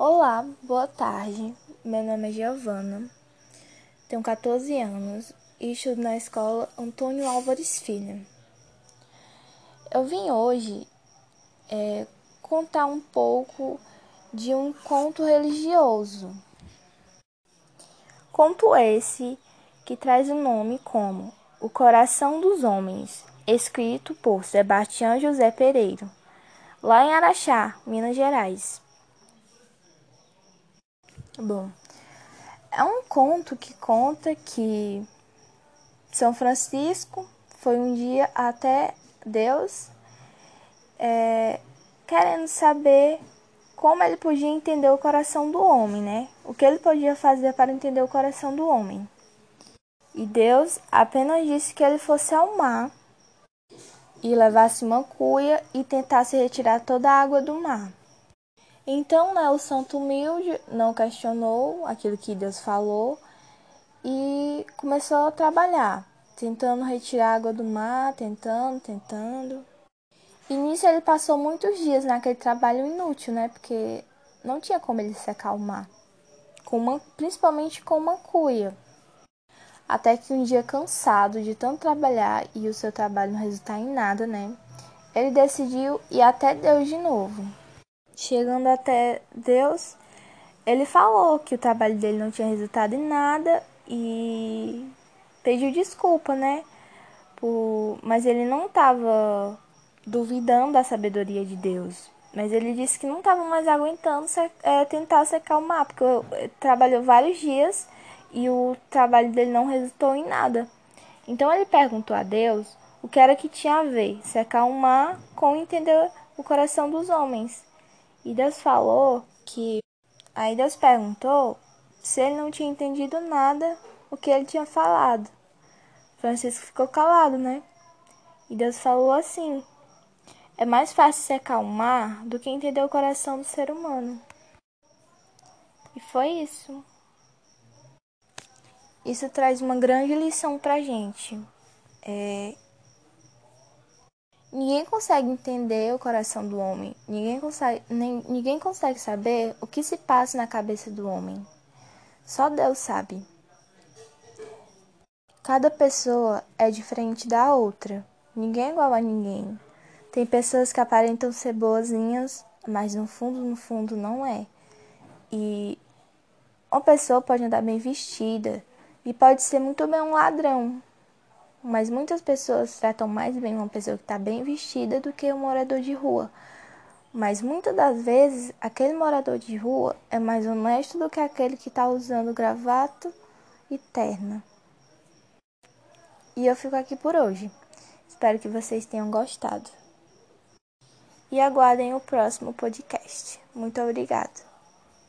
Olá, boa tarde. Meu nome é Giovana, tenho 14 anos e estudo na escola Antônio Álvares Filho. Eu vim hoje é, contar um pouco de um conto religioso. Conto esse que traz o nome como O Coração dos Homens, escrito por Sebastião José Pereira, lá em Araxá, Minas Gerais. Bom, é um conto que conta que São Francisco foi um dia até Deus é, querendo saber como ele podia entender o coração do homem, né? O que ele podia fazer para entender o coração do homem. E Deus apenas disse que ele fosse ao mar e levasse uma cuia e tentasse retirar toda a água do mar. Então, né, o santo humilde não questionou aquilo que Deus falou e começou a trabalhar, tentando retirar água do mar, tentando, tentando. E nisso ele passou muitos dias naquele trabalho inútil, né? Porque não tinha como ele se acalmar, com uma, principalmente com uma cuia. Até que um dia, cansado de tanto trabalhar e o seu trabalho não resultar em nada, né? Ele decidiu ir até Deus de novo. Chegando até Deus, ele falou que o trabalho dele não tinha resultado em nada e pediu desculpa, né? Por... Mas ele não estava duvidando da sabedoria de Deus. Mas ele disse que não estava mais aguentando é, tentar se acalmar, porque trabalhou vários dias e o trabalho dele não resultou em nada. Então ele perguntou a Deus o que era que tinha a ver se acalmar com entender o coração dos homens. E Deus falou que. Aí Deus perguntou se ele não tinha entendido nada o que ele tinha falado. Francisco ficou calado, né? E Deus falou assim: É mais fácil se acalmar do que entender o coração do ser humano. E foi isso. Isso traz uma grande lição pra gente. É, Ninguém consegue entender o coração do homem. Ninguém consegue, nem, ninguém consegue saber o que se passa na cabeça do homem. Só Deus sabe. Cada pessoa é diferente da outra. Ninguém é igual a ninguém. Tem pessoas que aparentam ser boazinhas, mas no fundo, no fundo não é. E uma pessoa pode andar bem vestida e pode ser muito bem um ladrão, mas muitas pessoas tratam mais bem uma pessoa que está bem vestida do que um morador de rua. Mas muitas das vezes, aquele morador de rua é mais honesto do que aquele que está usando gravata e terna. E eu fico aqui por hoje. Espero que vocês tenham gostado. E aguardem o próximo podcast. Muito obrigada.